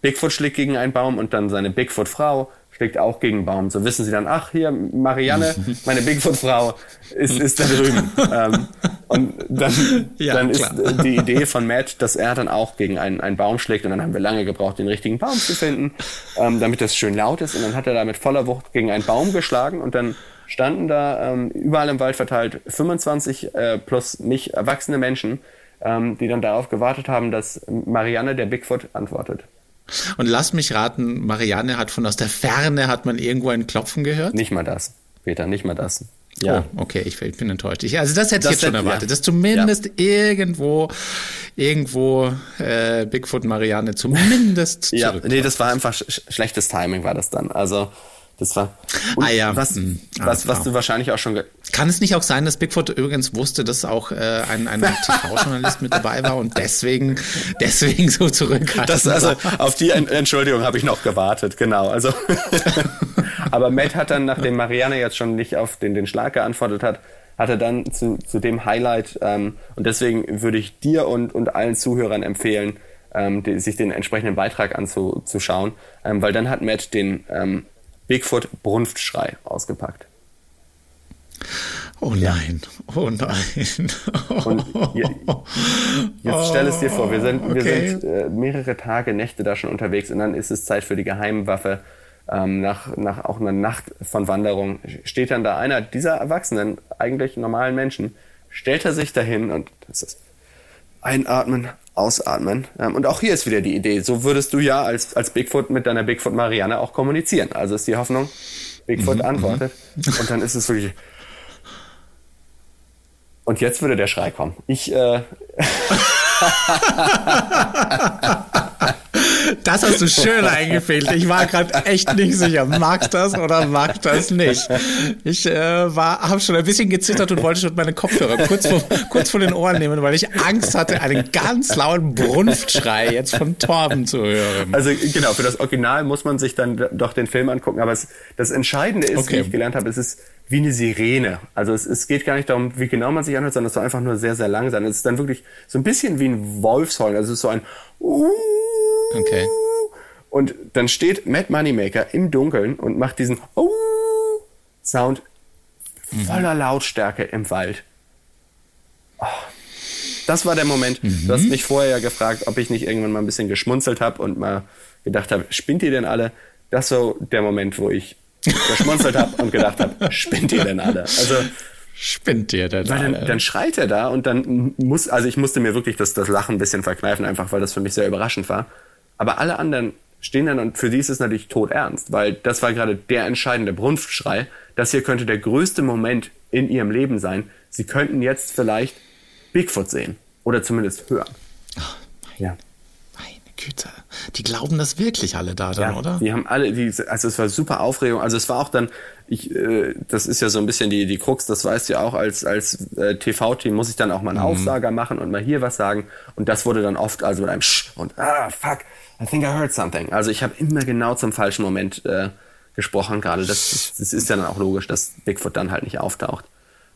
Bigfoot schlägt gegen einen Baum und dann seine Bigfoot-Frau schlägt auch gegen einen Baum. So wissen sie dann, ach hier, Marianne, meine Bigfoot-Frau ist, ist da drüben. ähm, und dann, ja, dann ist die Idee von Matt, dass er dann auch gegen einen, einen Baum schlägt und dann haben wir lange gebraucht, den richtigen Baum zu finden, ähm, damit das schön laut ist. Und dann hat er da mit voller Wucht gegen einen Baum geschlagen und dann standen da ähm, überall im Wald verteilt 25 äh, plus nicht erwachsene Menschen, ähm, die dann darauf gewartet haben, dass Marianne der Bigfoot antwortet. Und lass mich raten, Marianne hat von aus der Ferne hat man irgendwo ein Klopfen gehört? Nicht mal das, Peter, nicht mal das. Ja. Oh, okay, ich, bin enttäuscht. Ich, also das hätte das ich jetzt schon erwartet, ja. dass zumindest ja. irgendwo, irgendwo äh, Bigfoot Marianne zumindest Ja, nee, das war einfach sch schlechtes Timing war das dann. Also das war ah, ja. was, mhm. was, was du wahrscheinlich auch schon. Kann es nicht auch sein, dass Bigfoot übrigens wusste, dass auch äh, ein, ein TV-Journalist mit dabei war und deswegen, deswegen so zurückhaltend das, Also auf die Entschuldigung habe ich noch gewartet, genau. Also aber Matt hat dann, nachdem Marianne jetzt schon nicht auf den, den Schlag geantwortet hat, hat er dann zu, zu dem Highlight ähm, und deswegen würde ich dir und, und allen Zuhörern empfehlen, ähm, die, sich den entsprechenden Beitrag anzuschauen, ähm, weil dann hat Matt den ähm, Bigfoot Brunftschrei ausgepackt. Oh nein, oh nein. Und jetzt stell es dir vor, wir sind, okay. wir sind äh, mehrere Tage, Nächte da schon unterwegs und dann ist es Zeit für die Geheimwaffe. Ähm, nach, nach auch einer Nacht von Wanderung steht dann da einer dieser erwachsenen, eigentlich normalen Menschen, stellt er sich dahin und das ist einatmen, ausatmen. Ähm, und auch hier ist wieder die Idee. So würdest du ja als, als Bigfoot mit deiner Bigfoot Marianne auch kommunizieren. Also ist die Hoffnung, Bigfoot mhm, antwortet. Mhm. Und dann ist es wirklich. Und jetzt würde der Schrei kommen. Ich. Äh Das hast du schön eingefehlt. Ich war gerade echt nicht sicher, mag das oder mag das nicht. Ich äh, war, habe schon ein bisschen gezittert und wollte schon meine Kopfhörer kurz vor, kurz vor den Ohren nehmen, weil ich Angst hatte, einen ganz lauten Brunftschrei jetzt von Torben zu hören. Also genau, für das Original muss man sich dann doch den Film angucken. Aber es, das Entscheidende ist, okay. wie ich gelernt habe, es ist wie eine Sirene. Also es, es geht gar nicht darum, wie genau man sich anhört, sondern es soll einfach nur sehr, sehr lang sein. Es ist dann wirklich so ein bisschen wie ein Wolfshorn. Also es ist so ein Okay. Und dann steht Matt Moneymaker im Dunkeln und macht diesen Sound voller Lautstärke im Wald. Oh, das war der Moment. Mhm. Du hast mich vorher ja gefragt, ob ich nicht irgendwann mal ein bisschen geschmunzelt habe und mal gedacht habe, spinnt ihr denn alle? Das war der Moment, wo ich geschmunzelt habe und gedacht habe, spinnt ihr denn alle? Also spinnt ihr denn weil dann, dann, schreit er da und dann muss, also ich musste mir wirklich das, das Lachen ein bisschen verkneifen, einfach weil das für mich sehr überraschend war. Aber alle anderen stehen dann und für die ist es natürlich todernst, weil das war gerade der entscheidende Brunftschrei. Das hier könnte der größte Moment in ihrem Leben sein. Sie könnten jetzt vielleicht Bigfoot sehen oder zumindest hören. Oh, ja. Güte, die glauben das wirklich alle da dann, ja, oder? Die haben alle, die, also es war super Aufregung. Also es war auch dann, ich, äh, das ist ja so ein bisschen die, die Krux, das weißt du ja auch, als, als äh, TV-Team muss ich dann auch mal einen mhm. Aufsager machen und mal hier was sagen. Und das wurde dann oft also mit einem Sch und ah, fuck, I think I heard something. Also ich habe immer genau zum falschen Moment äh, gesprochen gerade. Das, das ist ja dann auch logisch, dass Bigfoot dann halt nicht auftaucht.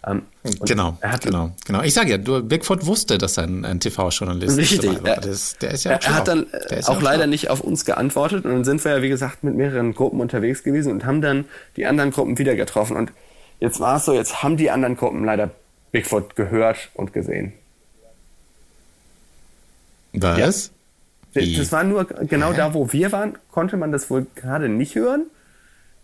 Ähm, genau, genau, genau. Ich sage ja, du, Bigfoot wusste, dass er ein, ein TV-Journalist ist. Richtig. Er, das, der ist ja er hat dann auch, auch leider schlau. nicht auf uns geantwortet und dann sind wir ja, wie gesagt, mit mehreren Gruppen unterwegs gewesen und haben dann die anderen Gruppen wieder getroffen. Und jetzt war es so, jetzt haben die anderen Gruppen leider Bigfoot gehört und gesehen. Was? Ja. Das war nur genau Hä? da, wo wir waren, konnte man das wohl gerade nicht hören.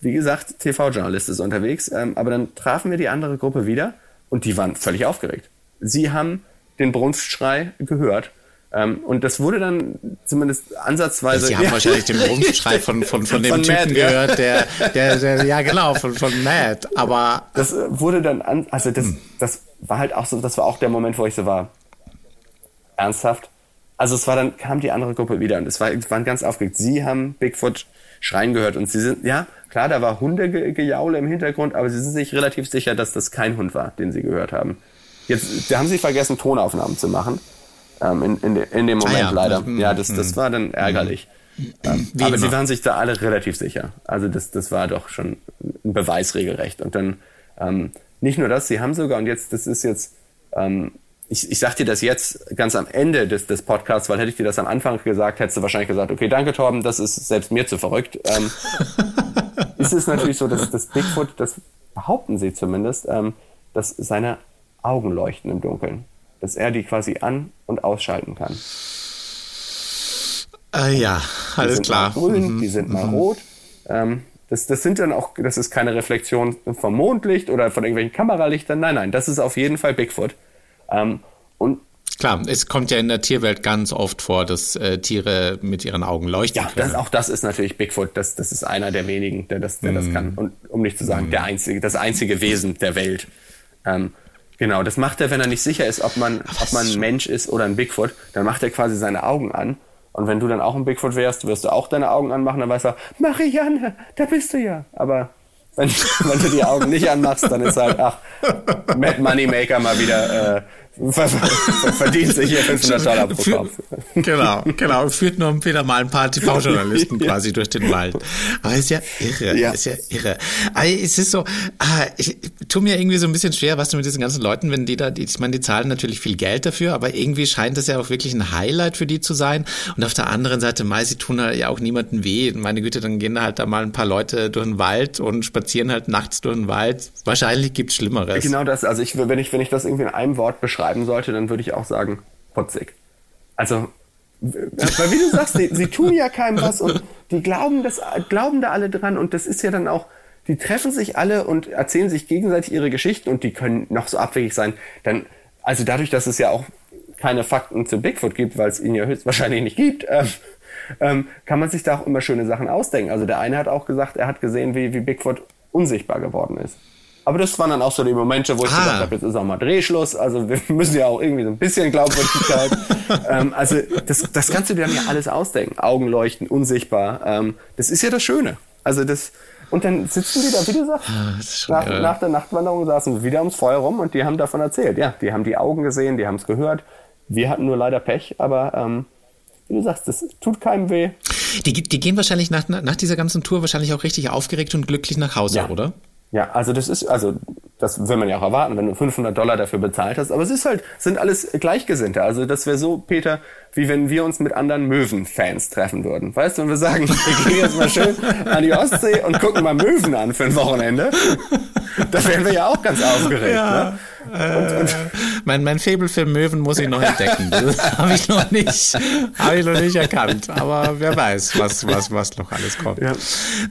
Wie gesagt, TV-Journalist ist unterwegs, ähm, aber dann trafen wir die andere Gruppe wieder und die waren völlig aufgeregt. Sie haben den Brunftschrei gehört. Ähm, und das wurde dann zumindest ansatzweise. Sie haben ja. wahrscheinlich den Brunftschrei von, von, von dem von Typen Matt, gehört, der, der, der, ja genau, von, von Matt. Aber. Das wurde dann an, also das, hm. das war halt auch so, das war auch der Moment, wo ich so war. Ernsthaft? Also es war dann, kam die andere Gruppe wieder und es war, waren ganz aufgeregt. Sie haben Bigfoot schreien gehört und sie sind, ja, Klar, da war Hundegejaule im Hintergrund, aber sie sind sich relativ sicher, dass das kein Hund war, den sie gehört haben. Jetzt, da haben sie vergessen, Tonaufnahmen zu machen. Ähm, in, in, in, dem Moment ah, ja. leider. Ja, das, das war dann ärgerlich. Ähm, aber immer. sie waren sich da alle relativ sicher. Also das, das war doch schon ein Beweis regelrecht. Und dann ähm, nicht nur das, sie haben sogar, und jetzt, das ist jetzt ähm, ich, ich sag dir das jetzt ganz am Ende des, des Podcasts, weil hätte ich dir das am Anfang gesagt, hättest du wahrscheinlich gesagt, okay, danke Torben, das ist selbst mir zu verrückt. Ähm, ist es natürlich so, dass das Bigfoot, das behaupten sie zumindest, ähm, dass seine Augen leuchten im Dunkeln. Dass er die quasi an- und ausschalten kann. Äh, ja, alles die sind klar. Grün, Mhm. die sind mal rot. Ähm, das, das sind dann auch, das ist keine Reflexion vom Mondlicht oder von irgendwelchen Kameralichtern. Nein, nein, das ist auf jeden Fall Bigfoot. Ähm, und Klar, es kommt ja in der Tierwelt ganz oft vor, dass äh, Tiere mit ihren Augen leuchten ja, das, auch das ist natürlich Bigfoot. Das, das ist einer der wenigen, der das, der das Mhm. kann. Und um nicht zu sagen, der einzige, das einzige Wesen der Welt. Ähm, genau, das macht er, wenn er nicht sicher ist, ob man, ob man ein Mensch ist oder ein Bigfoot. Dann macht er quasi seine Augen an. Und wenn du dann auch ein Bigfoot wärst, wirst du auch deine Augen anmachen, dann weiß er, Marianne, da bist du ja. Aber wenn, wenn du die Augen nicht anmachst, dann ist halt, ach, Mad Moneymaker mal wieder äh, verdient sich hier 500 Dollar pro Kopf. genau, genau. Führt nur wieder mal ein paar TV-Journalisten Ja. quasi durch den Wald. Aber ist ja irre, Ja. ist ja irre. Aber es ist so, ah, ich, ich tu mir irgendwie so ein bisschen schwer, was du mit diesen ganzen Leuten, wenn die da, ich meine, die zahlen natürlich viel Geld dafür, aber irgendwie scheint das ja auch wirklich ein Highlight für die zu sein. Und auf der anderen Seite, mei, sie tun halt ja auch niemandem weh. Meine Güte, dann gehen da halt da mal ein paar Leute durch den Wald und spazieren halt nachts durch den Wald. Wahrscheinlich gibt's Schlimmeres. Genau das, also ich, wenn ich, wenn ich das irgendwie in einem Wort beschreiben sollte, dann würde ich auch sagen, putzig. Also, weil wie du sagst, die, sie tun ja keinem was und die glauben das, glauben da alle dran und das ist ja dann auch, die treffen sich alle und erzählen sich gegenseitig ihre Geschichten und die können noch so abwegig sein. Dann, also dadurch, dass es ja auch keine Fakten zu Bigfoot gibt, weil es ihn ja höchstwahrscheinlich nicht gibt, ähm, ähm, kann man sich da auch immer schöne Sachen ausdenken. Also der eine hat auch gesagt, er hat gesehen, wie, wie Bigfoot unsichtbar geworden ist. Aber das waren dann auch so die Momente, wo ich Ah. gesagt habe, jetzt ist auch mal Drehschluss. Also wir müssen ja auch irgendwie so ein bisschen Glaubwürdigkeit. ähm, also das, das kannst du dir dann ja alles ausdenken. Augen leuchten, unsichtbar. Ähm, das ist ja das Schöne. Also das und dann sitzen die da, wie du sagst, Ah, nach, irre. nach der Nachtwanderung saßen wir wieder ums Feuer rum und die haben davon erzählt. Ja, die haben die Augen gesehen, die haben es gehört. Wir hatten nur leider Pech, aber ähm, wie du sagst, das tut keinem weh. Die, die gehen wahrscheinlich nach, nach dieser ganzen Tour wahrscheinlich auch richtig aufgeregt und glücklich nach Hause, Ja. oder? Ja, also das ist, also das will man ja auch erwarten, wenn du 500 Dollar dafür bezahlt hast. Aber es ist halt, sind alles Gleichgesinnte. Also das wäre so, Peter, wie wenn wir uns mit anderen Möwen-Fans treffen würden. Weißt du, und wir sagen, wir gehen jetzt mal schön an die Ostsee und gucken mal Möwen an für ein Wochenende. Da wären wir ja auch ganz aufgeregt. Ne? Äh, mein, mein Faible für Möwen muss ich noch entdecken. Das habe ich noch nicht, habe ich noch nicht erkannt. Aber wer weiß, was, was, was noch alles kommt. Ja.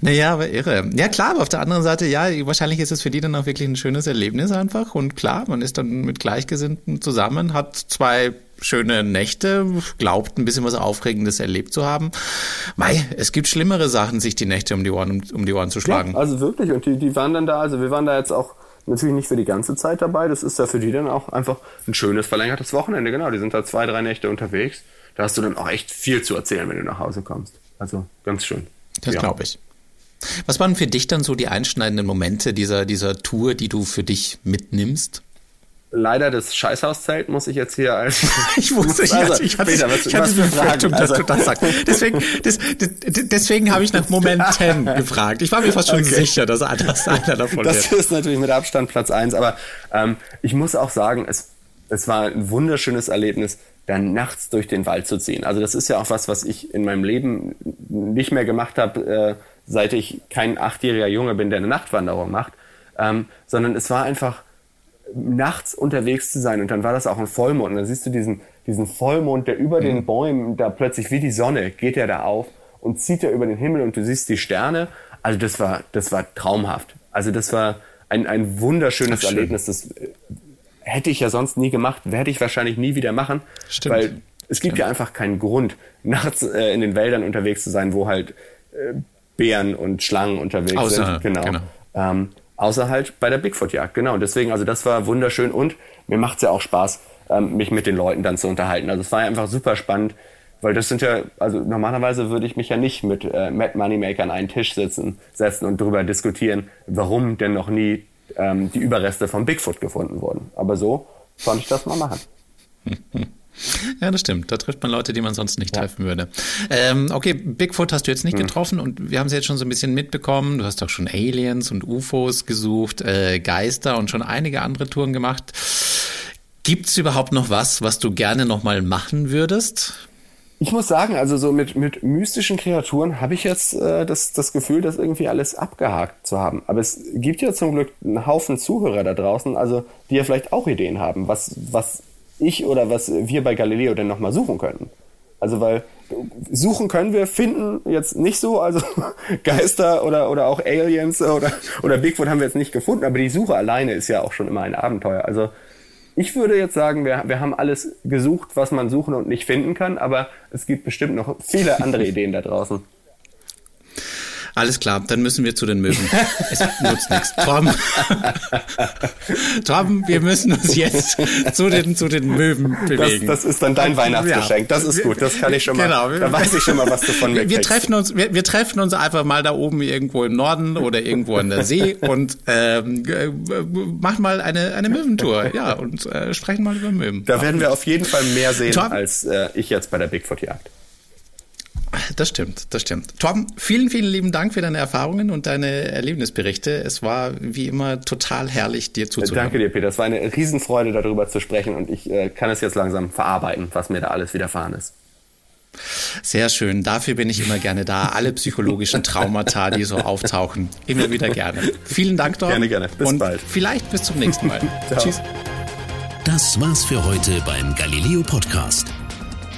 Naja, aber irre. Ja, klar, aber auf der anderen Seite, ja, wahrscheinlich ist es für die dann auch wirklich ein schönes Erlebnis einfach. Und klar, man ist dann mit Gleichgesinnten zusammen, hat zwei schöne Nächte, glaubt ein bisschen was Aufregendes erlebt zu haben. Mei, es gibt schlimmere Sachen, sich die Nächte um die Ohren, um, um die Ohren zu schlagen. Ja, also wirklich. Und die, die waren dann da, also wir waren da jetzt auch natürlich nicht für die ganze Zeit dabei. Das ist ja für die dann auch einfach ein schönes verlängertes Wochenende. Genau, die sind da zwei, drei Nächte unterwegs. Da hast du dann auch echt viel zu erzählen, wenn du nach Hause kommst. Also ganz schön. Das Ja. glaube ich. Was waren für dich dann so die einschneidenden Momente dieser, dieser Tour, die du für dich mitnimmst? Leider das Scheißhauszelt muss ich jetzt hier als. Ich wusste, ich Also, hatte, ich hatte, Peter, was- ich hatte für Fragen? Befürchtung, dass Also- du das sagst. Deswegen, des, des, deswegen habe ich nach Momenten gefragt. Ich war mir fast schon Okay. sicher, dass das einer davon Das wird. ist natürlich mit Abstand Platz eins, aber ähm, ich muss auch sagen, es, es war ein wunderschönes Erlebnis, dann nachts durch den Wald zu ziehen. Also das ist ja auch was, was ich in meinem Leben nicht mehr gemacht habe, äh, seit ich kein achtjähriger Junge bin, der eine Nachtwanderung macht, ähm, sondern es war einfach nachts unterwegs zu sein und dann war das auch ein Vollmond und dann siehst du diesen, diesen Vollmond, der über den Bäumen da plötzlich wie die Sonne geht er da auf und zieht er über den Himmel und du siehst die Sterne. Also das war, das war traumhaft. Also das war ein, ein wunderschönes Ach. Erlebnis. Das äh, hätte ich ja sonst nie gemacht, werde ich wahrscheinlich nie wieder machen, Stimmt. weil es gibt ja einfach keinen Grund, nachts äh, in den Wäldern unterwegs zu sein, wo halt äh, Bären und Schlangen unterwegs Außer- sind. Genau. genau. Ähm, außer halt bei der Bigfoot-Jagd, genau. Und deswegen, also das war wunderschön und mir macht's ja auch Spaß, ähm, mich mit den Leuten dann zu unterhalten. Also es war einfach super spannend, weil das sind ja, also normalerweise würde ich mich ja nicht mit äh, Mad Moneymaker an einen Tisch sitzen, setzen und darüber diskutieren, warum denn noch nie ähm, die Überreste von Bigfoot gefunden wurden. Aber so konnte ich das mal machen. Ja, das stimmt. Da trifft man Leute, die man sonst nicht treffen würde. Ähm, okay, Bigfoot hast du jetzt nicht Hm. getroffen und wir haben es jetzt schon so ein bisschen mitbekommen. Du hast auch schon Aliens und UFOs gesucht, äh, Geister und schon einige andere Touren gemacht. Gibt es überhaupt noch was, was du gerne nochmal machen würdest? Ich muss sagen, also so mit, mit mystischen Kreaturen habe ich jetzt äh, das, das Gefühl, das irgendwie alles abgehakt zu haben. Aber es gibt ja zum Glück einen Haufen Zuhörer da draußen, also die ja vielleicht auch Ideen haben, was, was ich oder was wir bei Galileo denn nochmal suchen könnten. Also weil suchen können wir, finden jetzt nicht so, also Geister oder, oder auch Aliens oder, oder Bigfoot haben wir jetzt nicht gefunden, aber die Suche alleine ist ja auch schon immer ein Abenteuer. Also ich würde jetzt sagen, wir, wir haben alles gesucht, was man suchen und nicht finden kann, aber es gibt bestimmt noch viele andere Ideen da draußen. Alles klar, dann müssen wir zu den Möwen. Es nutzt nichts. Torben, Torben, wir müssen uns jetzt zu den, zu den Möwen bewegen. Das, das ist dann dein Weihnachtsgeschenk. Das ist gut, das kann ich schon mal. Genau. Da weiß ich schon mal, was du von mir wir kriegst. Treffen uns, wir, wir, treffen uns einfach mal da oben irgendwo im Norden oder irgendwo an der See und ähm, machen mal eine, eine Möwentour. Ja, und äh, sprechen mal über Möwen. Da werden wir auf jeden Fall mehr sehen, Torben, als äh, ich jetzt bei der Bigfoot-Jagd. Das stimmt, das stimmt. Torben, vielen, vielen lieben Dank für deine Erfahrungen und deine Erlebnisberichte. Es war wie immer total herrlich, dir zuzuhören. Danke dir, Peter. Es war eine Riesenfreude, darüber zu sprechen und ich äh, kann es jetzt langsam verarbeiten, was mir da alles widerfahren ist. Sehr schön. Dafür bin ich immer gerne da. Alle psychologischen Traumata, die so auftauchen, immer wieder gerne. Vielen Dank, Torben. Gerne, gerne. Bis und bald. Vielleicht bis zum nächsten Mal. Tschüss. Das war's für heute beim Galileo Podcast.